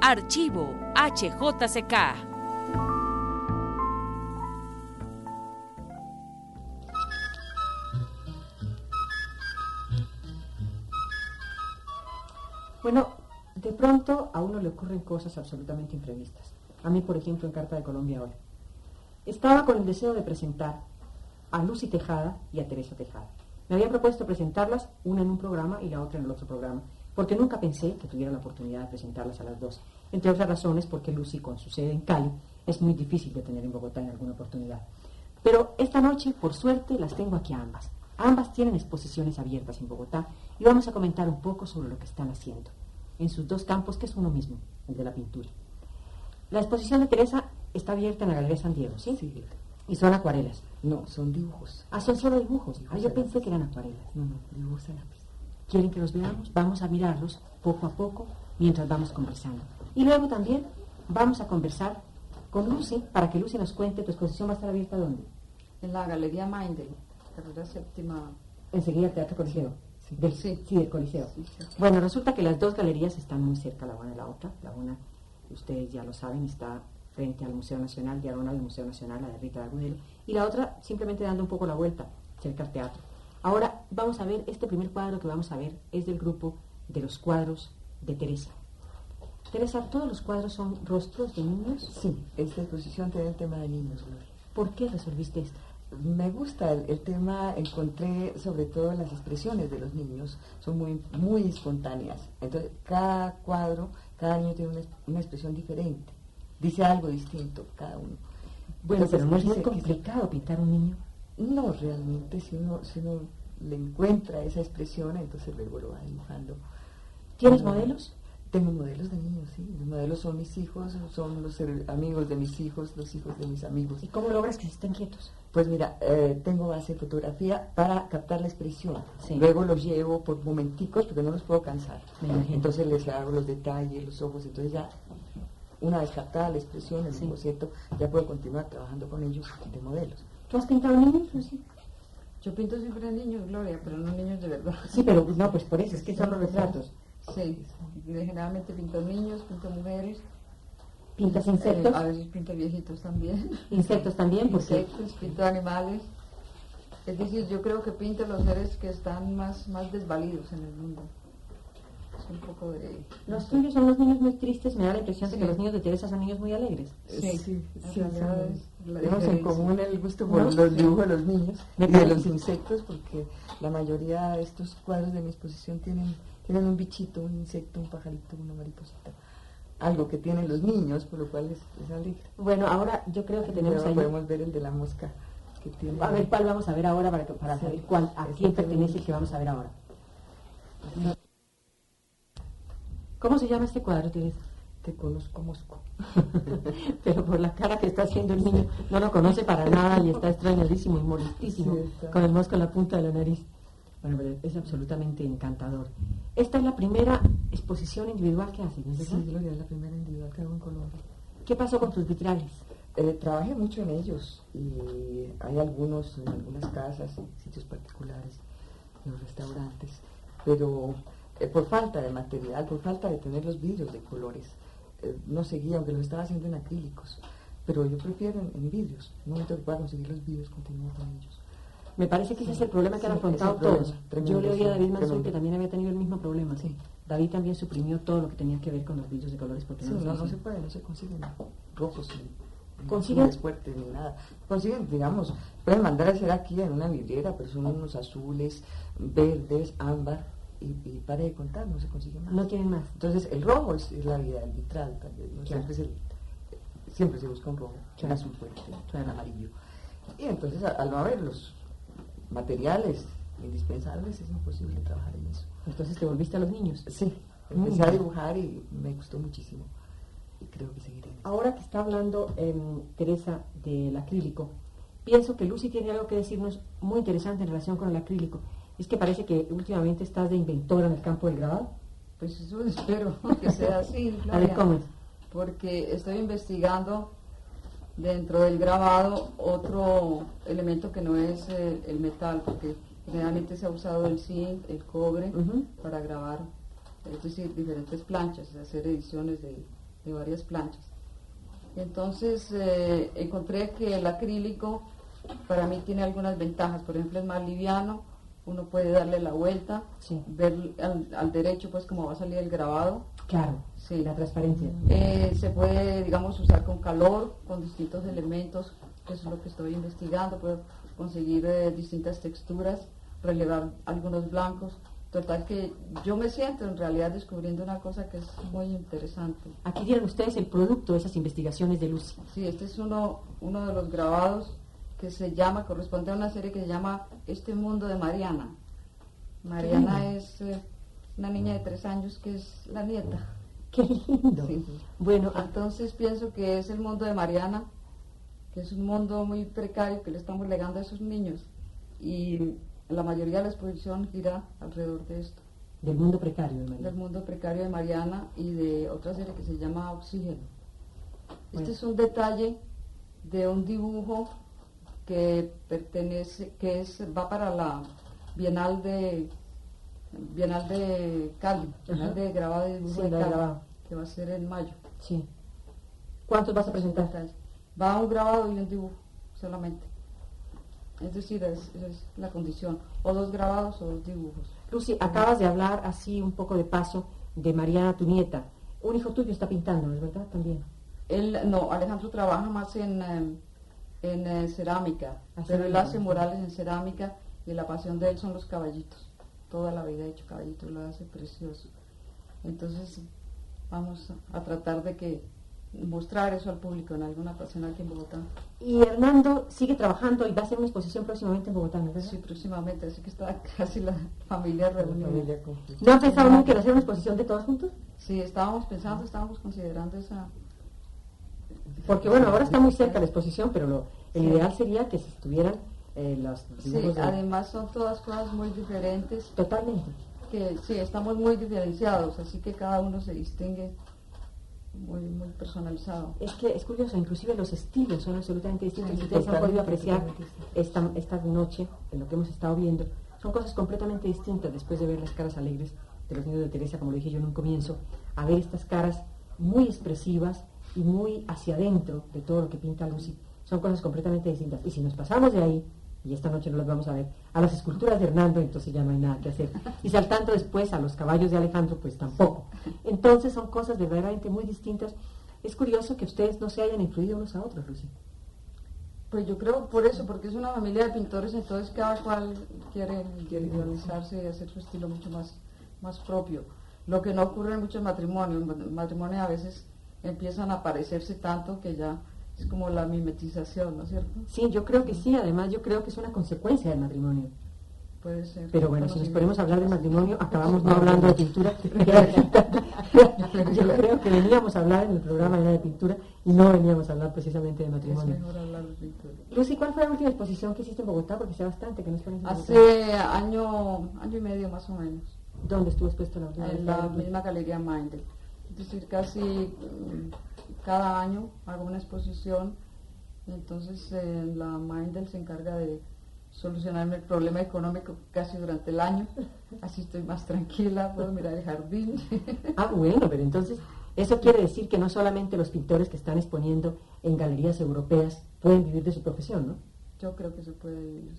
Archivo HJCK. Bueno, de pronto a uno le ocurren cosas absolutamente imprevistas. A mí, por ejemplo, en Carta de Colombia hoy. Estaba con el deseo de presentar a Lucy Tejada y a Teresa Tejada. Me había propuesto presentarlas, una en un programa y la otra en el otro programa, porque nunca pensé que tuviera la oportunidad de presentarlas a las dos. Entre otras razones, porque Lucy, con su sede en Cali, es muy difícil de tener en Bogotá en alguna oportunidad. Pero esta noche, por suerte, las tengo aquí a ambas. Ambas tienen exposiciones abiertas en Bogotá y vamos a comentar un poco sobre lo que están haciendo en sus dos campos, que es uno mismo, el de la pintura. La exposición de Teresa está abierta en la Galería San Diego, ¿sí? Sí. Y son acuarelas. No, son dibujos. Ah, son solo dibujos. Ah, yo Dibujos pensé que eran acuarelas. No, no, dibujos a lápiz. ¿Quieren que los veamos? Vamos a mirarlos poco a poco mientras vamos conversando. Y luego también vamos a conversar con Lucy para que Lucy nos cuente tu exposición va a estar abierta dónde. En la Galería Mindel, carrera séptima. Enseguida el Teatro Coliseo. Sí. Del, Sí. sí, del Coliseo. Sí. Bueno, resulta que las dos galerías están muy cerca la una de la otra. La una, ustedes ya lo saben, está frente al Museo Nacional, diagonal al Museo Nacional, la de Rita de Agudelo. Y la otra, simplemente dando un poco la vuelta, cerca al teatro. Ahora vamos a ver, este primer cuadro que vamos a ver es del grupo de los cuadros de Teresa. Teresa, ¿todos los cuadros son rostros de niños? Sí, esta exposición tiene el tema de niños, Gloria. ¿Por qué resolviste esto? Me gusta el, el tema, encontré sobre todo las expresiones de los niños, son muy, muy espontáneas. Entonces, cada cuadro, cada niño tiene una, una expresión diferente, dice algo distinto cada uno. Bueno, Entonces, pero no es muy complicado pintar un niño. No, realmente, si uno, si uno le encuentra esa expresión, entonces luego lo va dibujando. ¿Tienes Como- modelos? Tengo modelos de niños, sí. Los modelos son mis hijos, son los amigos de mis hijos, los hijos de mis amigos. ¿Y cómo logras que se estén quietos? Pues mira, eh, tengo base de fotografía para captar la expresión. Sí. Luego los llevo por momenticos porque no los puedo cansar. Me imagino. Entonces les hago los detalles, los ojos. Entonces ya, una vez captada la expresión, el Sí. boceto, ya puedo continuar trabajando con ellos de modelos. ¿Tú has pintado niños, Lucy? Yo pinto siempre niños, Gloria, pero no niños de verdad. Sí, pero no, pues por eso, es que son los retratos. Sí, generalmente pinto niños, pinto mujeres. ¿Pintas Eh, insectos? a veces pinto viejitos también. Insectos también, porque Insectos, pinto animales. Es decir, yo creo que pinto los seres que están más, más desvalidos en el mundo. Un poco de... los tuyos son los niños muy tristes. Me da la impresión de que los niños de Teresa son niños muy alegres. Sí, sí, sí, Tenemos en común el gusto por ¿No? los dibujos de los niños y de los insectos, porque la mayoría de estos cuadros de mi exposición tienen, tienen un bichito, un insecto, un pajarito, una mariposita. Algo que tienen los niños, por lo cual es, es alegre. Bueno, ahora yo creo que tenemos ahí... podemos ver el de la mosca que tiene. A ver cuál vamos a ver ahora para, que- para Sí. saber cuál, a quién pertenece el que vamos a ver ahora. ¿Cómo se llama este cuadro, Teresa? Te conozco, Mosco. Pero por la cara que está haciendo el niño, no lo conoce para nada y está extrañadísimo y molestísimo, Sí, con el mosco en la punta de la nariz. Bueno, pero es absolutamente encantador. Esta es la primera exposición individual que haces, ¿no es Sí? Gloria, es la primera individual que hago en Colombia. ¿Qué pasó con tus vitrales? Eh, trabajé mucho en ellos y hay algunos en algunas casas, sitios particulares, en los restaurantes, pero eh, por falta de material, por falta de tener los vidrios de colores, eh, no seguía, aunque los estaba haciendo en acrílicos, pero yo prefiero en, en vidrios, momento que pueda conseguir los vidrios, continúo con ellos. Me parece que ese es el problema que han afrontado todos. Yo le oí a David Mansur que también había tenido el mismo problema. Sí. David también suprimió todo lo que tenía que ver con los vidrios de colores porque Sí, no, no, no se puede, no se consiguen rojos ni- ¿Consiguen? azules fuertes ni nada. Consiguen, digamos, pueden mandar a hacer aquí en una vidriera, pero son unos azules, verdes, ámbar, y, y pare de contar, no se consigue más. No tienen más. Entonces, el rojo es, es la vida del vitral, tal vez, ¿no? Claro. siempre, es el- siempre se busca un rojo, un azul fuerte, un amarillo. Y entonces, al no haberlos, materiales indispensables es imposible trabajar en eso. Entonces te volviste a los niños. Sí, empecé a dibujar y me gustó muchísimo. Y creo que seguiré. Ahora que está hablando em, Teresa del acrílico, pienso que Lucy tiene algo que decirnos muy interesante en relación con el acrílico. Es que parece que últimamente estás de inventora en el campo del grabado. Pues eso espero que sea así. A ver, Gloria, ¿cómo es? Porque estoy investigando dentro del grabado otro elemento que no es el metal, porque generalmente se ha usado el zinc, el cobre, para grabar, es decir, diferentes planchas, hacer ediciones de, de varias planchas. Entonces eh, encontré que el acrílico para mí tiene algunas ventajas, por ejemplo es más liviano, uno puede darle la vuelta, Sí. ver al, al derecho pues cómo va a salir el grabado, Claro, Sí. la transparencia. Eh, se puede, digamos, usar con calor, con distintos elementos, que es lo que estoy investigando, puedo conseguir eh, distintas texturas, relevar algunos blancos, total que yo me siento en realidad descubriendo una cosa que es muy interesante. Aquí tienen ustedes el producto de esas investigaciones de Lucy. Sí, este es uno, uno de los grabados que se llama, corresponde a una serie que se llama Este Mundo de Mariana. Mariana es eh, una niña de tres años que es la nieta. ¡Qué lindo! Sí. Bueno, ah, Entonces pienso que es el mundo de Mariana, que es un mundo muy precario que le estamos legando a esos niños. Y la mayoría de la exposición gira alrededor de esto, del mundo precario, de del mundo precario de Mariana y de otra serie que se llama Oxígeno. Bueno. Este es un detalle de un dibujo que pertenece, que es, va para la Bienal de Bienal de Cali, Bienal de grabado y dibujo Sí, de la de Cali, grabado. que va a ser en mayo. Sí. ¿Cuántos vas a presentar? Va un grabado y un dibujo solamente. Es decir, es, es la condición. O dos grabados o dos dibujos. Lucy, acabas de hablar así un poco de paso de Mariana, tu nieta. Un hijo tuyo está pintando, ¿no es verdad? También. Él, no, Alejandro trabaja más en, eh, en eh, cerámica, pero él cerámica. hace murales en cerámica y la pasión de él son los caballitos. Toda la vida ha hecho caballitos, lo hace precioso. Entonces, vamos a, tratar de que mostrar eso al público en alguna ocasión aquí en Bogotá. Y Hernando sigue trabajando y va a hacer una exposición próximamente en Bogotá, ¿no? Sí, próximamente, así que está casi la familia reunida. Familia. ¿No han pensado nunca en hacer una exposición de todos juntos? Sí, estábamos pensando, estábamos considerando esa... Porque bueno, ahora está muy cerca la exposición, pero lo, el ideal sería que se estuvieran eh, los Sí, de- además son todas cosas muy diferentes, Totalmente. que sí, estamos muy diferenciados, así que cada uno se distingue muy, muy personalizado. Es que es curioso, inclusive los estilos son absolutamente distintos. Sí, Ustedes han podido apreciar esta, esta noche, en lo que hemos estado viendo, son cosas completamente distintas después de ver las caras alegres de los niños de Teresa, como lo dije yo en un comienzo, a ver estas caras muy expresivas y muy hacia adentro de todo lo que pinta Lucy. Son cosas completamente distintas. Y si nos pasamos de ahí, y esta noche no las vamos a ver, a las esculturas de Hernando, entonces ya no hay nada que hacer. Y saltando después a los caballos de Alejandro, pues tampoco. Entonces son cosas verdaderamente muy distintas. Es curioso que ustedes no se hayan influido unos a otros, Lucy. Pues yo creo por eso, porque es una familia de pintores, entonces cada cual quiere individualizarse y hacer su estilo mucho más, más propio. Lo que no ocurre en muchos matrimonios, en el matrimonio a veces empiezan a parecerse tanto que ya es como la mimetización, ¿no es cierto? Sí, yo creo que sí, además yo creo que es una consecuencia del matrimonio. Puede ser. Pero bueno, si nos ponemos a hablar de matrimonio, acabamos no hablando de pintura. yo creo que veníamos a hablar en el programa de pintura y no veníamos a hablar precisamente de Es matrimonio. mejor hablar de pintura. Lucy, ¿cuál fue la última exposición que hiciste en Bogotá? Porque sé bastante que no estás en Bogotá. Hace año, año y medio más o menos, ¿Dónde estuvo expuesta la última en la misma galería Mindel. Es decir, casi mm, cada año hago una exposición, entonces eh, la Mindel se encarga de solucionarme el problema económico casi durante el año, así estoy más tranquila, puedo mirar el jardín. Ah, bueno, pero entonces eso quiere decir que no solamente los pintores que están exponiendo en galerías europeas pueden vivir de su profesión, ¿no? Yo creo que se puede vivir.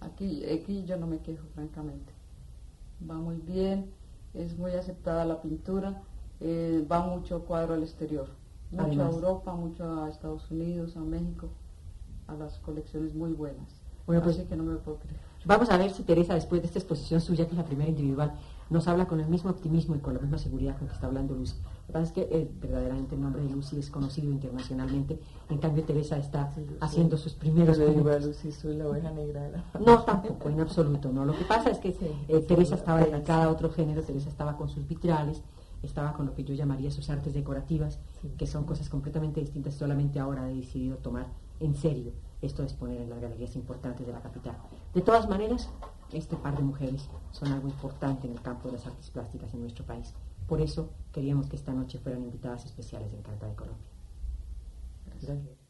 Aquí, aquí yo no me quejo, francamente. Va muy bien, es muy aceptada la pintura, eh, va mucho cuadro al exterior. Mucho a. Europa, mucho a Estados Unidos, a México, a las colecciones muy buenas. Bueno, pues- Así que no me puedo creer. Vamos a ver si Teresa, después de esta exposición suya, que es la primera individual, nos habla con el mismo optimismo y con la misma seguridad con que está hablando Lucy. Lo que pasa es que eh, verdaderamente el nombre de Lucy es conocido internacionalmente, en cambio Teresa está haciendo sus primeros Yo le digo a pinitos. Lucy, soy la oveja negra de la No, tampoco, en absoluto, no. Lo que pasa es que eh, Teresa estaba dedicada a otro género, Teresa estaba con sus vitrales, estaba con lo que yo llamaría sus artes decorativas, que son cosas completamente distintas, solamente ahora ha decidido tomar en serio esto de exponer en las galerías importantes de la capital. De todas maneras, este par de mujeres son algo importante en el campo de las artes plásticas en nuestro país. Por eso queríamos que esta noche fueran invitadas especiales en Carta de Colombia. Gracias.